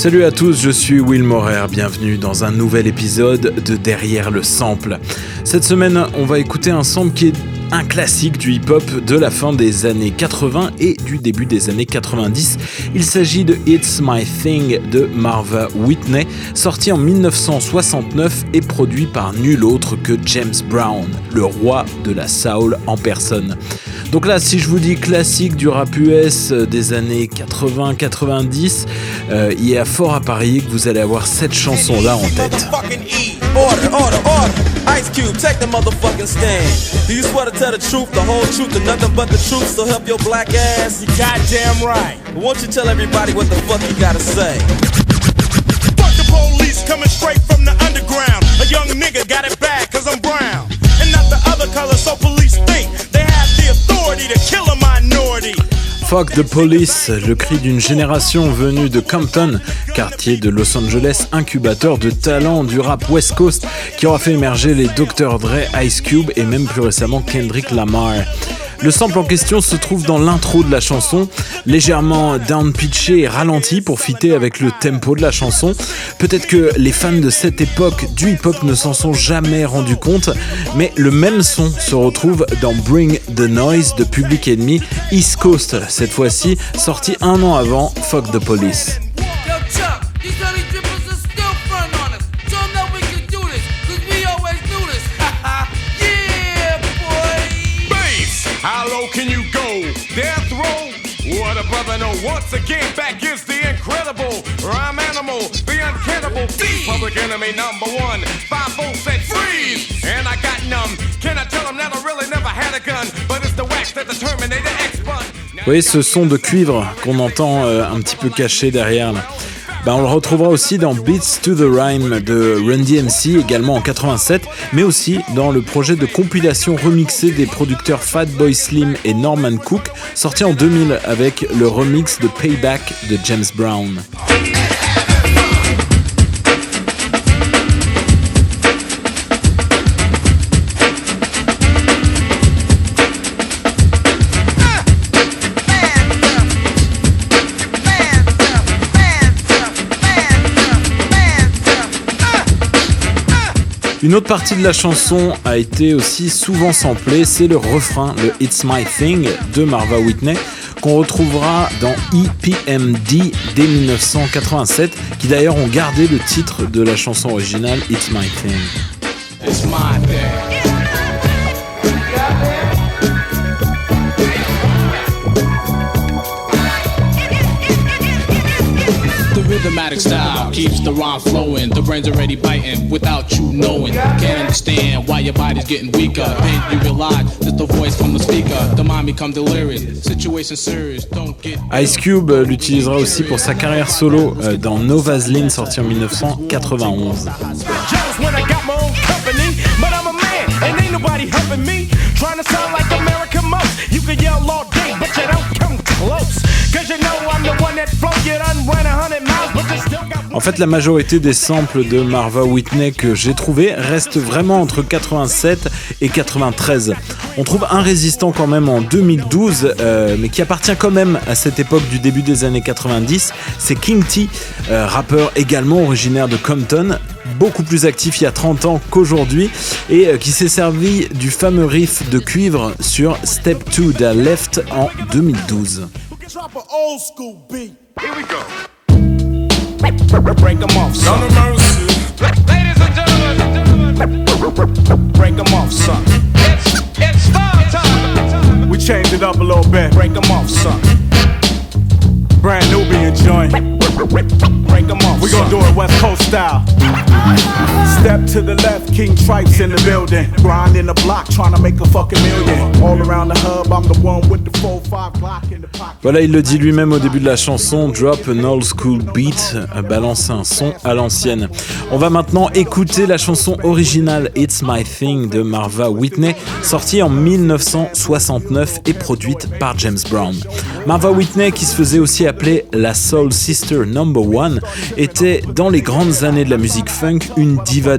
Salut à tous, je suis Will Morer, bienvenue dans un nouvel épisode de Derrière le sample. Cette semaine, on va écouter un sample qui est un classique du hip-hop de la fin des années 80 et du début des années 90. Il s'agit de It's My Thing de Marva Whitney, sorti en 1969 et produit par nul autre que James Brown, le roi de la soul en personne. Donc là, si je vous dis classique du rap US des années 80-90, euh, il y a fort à parier que vous allez avoir cette chanson-là en tête. Do you swear to tell the truth, the whole truth, and nothing but the truth? So help your black. You goddamn right. Won't you tell everybody what the fuck you gotta say? Fuck the Police, le cri d'une génération venue de Compton, quartier de Los Angeles, incubateur de talents du rap West Coast, qui aura fait émerger les Dr. Dre, Ice Cube et même plus récemment Kendrick Lamar. Le sample en question se trouve dans l'intro de la chanson, légèrement down-pitché et ralenti pour fitter avec le tempo de la chanson. Peut-être que les fans de cette époque du hip-hop ne s'en sont jamais rendus compte, mais le même son se retrouve dans Bring the Noise de Public Enemy East Coast, cette fois-ci sorti un an avant Fuck the Police. Can you go? Death row? What a brother know. Once again, back is the incredible rhyme animal, the uncannibal. Public enemy number one. Five said freeze, and I got numb. Can I tell that I really never had a gun? But it's the wax that the X-Bun. Vous voyez ce son de cuivre qu'on entend euh, un petit peu caché derrière là ben, on le retrouvera aussi dans Beats to the Rhyme de Run DMC, également en 87, mais aussi dans le projet de compilation remixé des producteurs Fatboy Slim et Norman Cook, sorti en 2000 avec le remix de Payback de James Brown. Une autre partie de la chanson a été aussi souvent samplée, c'est le refrain, le It's My Thing de Marva Whitney, qu'on retrouvera dans EPMD dès 1987, qui d'ailleurs ont gardé le titre de la chanson originale It's My Thing. It's my thing. The rhythmatic style keeps the rhyme flowing. The brain's already biting without you knowing. Can't understand why your body's getting weaker. Then you realize that the voice from the speaker. The mind become delirious. Situation serious. Don't get. Ice Cube euh, l'utilisera aussi pour sa carrière solo euh, dans No Vaseline sorti en 1991. Jealous when I got my own company, but I'm a man and ain't nobody helping me. Trying to sound like American most. You can yell all day, but you don't come close. En fait, la majorité des samples de Marva Whitney que j'ai trouvé restent vraiment entre 87 et 93. On trouve un résistant quand même en 2012, euh, mais qui appartient quand même à cette époque du début des années 90. C'est King T, euh, rappeur également originaire de Compton, beaucoup plus actif il y a 30 ans qu'aujourd'hui, et euh, qui s'est servi du fameux riff de cuivre sur Step 2 de Left en 2012. Drop an old school beat. Here we go. Break them off, son. No mercy. Ladies and gentlemen, break them off, son. It's, it's star time. We changed it up a little bit. Break them off, son. Brand new Nubian joint. Break them off. We gonna do it West Coast style. Uh-huh. To the left, King in the building. The block, trying to make a fucking million. All around the hub, I'm the one with the 4-5 Glock in the pocket. Voilà, il le dit lui-même au début de la chanson, Drop an old school beat, balance un son à l'ancienne. On va maintenant écouter la chanson originale It's My Thing de Marva Whitney, sortie en 1969 et produite par James Brown. Marva Whitney, qui se faisait aussi appeler la Soul Sister Number One, était dans les grandes années de la musique funk une diva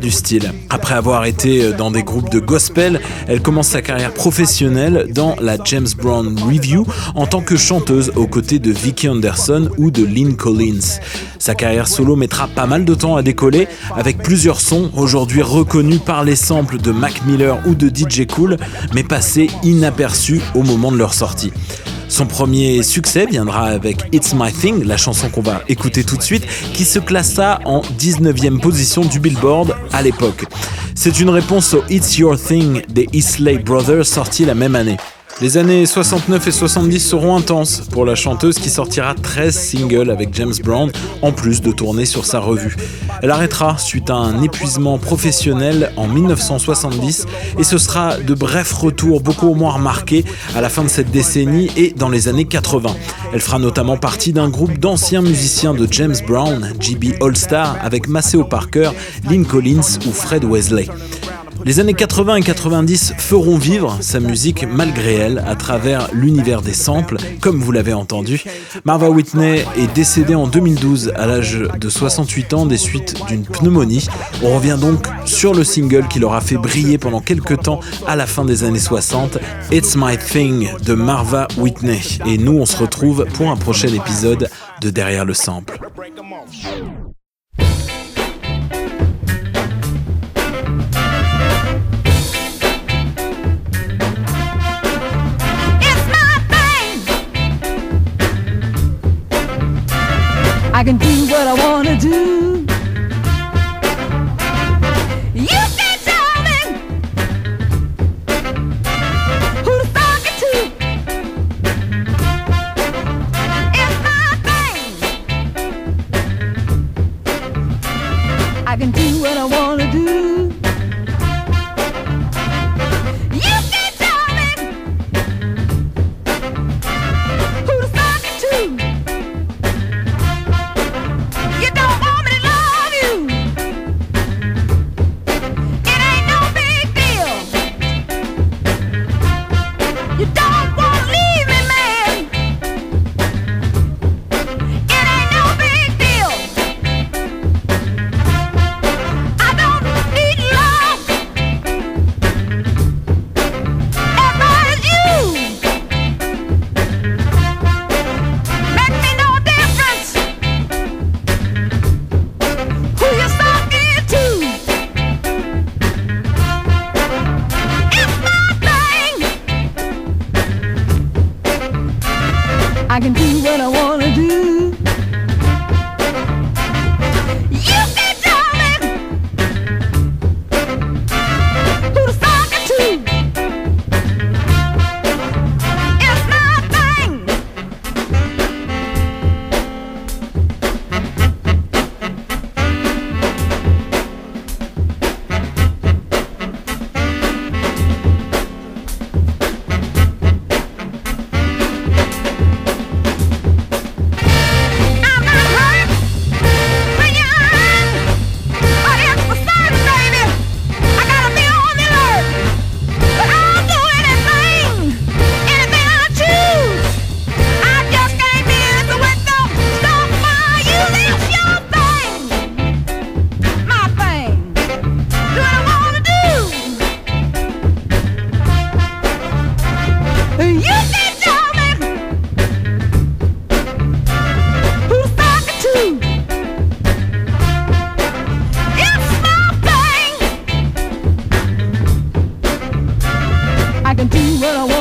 Après avoir été dans des groupes de gospel, elle commence sa carrière professionnelle dans la James Brown Review en tant que chanteuse aux côtés de Vicky Anderson ou de Lynn Collins. Sa carrière solo mettra pas mal de temps à décoller avec plusieurs sons aujourd'hui reconnus par les samples de Mac Miller ou de DJ Cool mais passés inaperçus au moment de leur sortie. Son premier succès viendra avec It's My Thing, la chanson qu'on va écouter tout de suite, qui se classa en 19e position du Billboard à l'époque. C'est une réponse au It's Your Thing des Isley Brothers sorti la même année. Les années 69 et 70 seront intenses pour la chanteuse qui sortira 13 singles avec James Brown, en plus de tourner sur sa revue. Elle arrêtera suite à un épuisement professionnel en 1970 et ce sera de brefs retours beaucoup moins remarqués à la fin de cette décennie et dans les années 80. Elle fera notamment partie d'un groupe d'anciens musiciens de James Brown, GB All-Star, avec Maceo Parker, Lynn Collins ou Fred Wesley. Les années 80 et 90 feront vivre sa musique malgré elle à travers l'univers des samples, comme vous l'avez entendu. Marva Whitney est décédée en 2012 à l'âge de 68 ans des suites d'une pneumonie. On revient donc sur le single qui l'aura fait briller pendant quelques temps à la fin des années 60, It's My Thing de Marva Whitney. Et nous, on se retrouve pour un prochain épisode de Derrière le sample. I can do what I wanna do. You can tell me who to talk to. It's my thing. I can do what I wanna do. I can do what I wanna I can do what I want.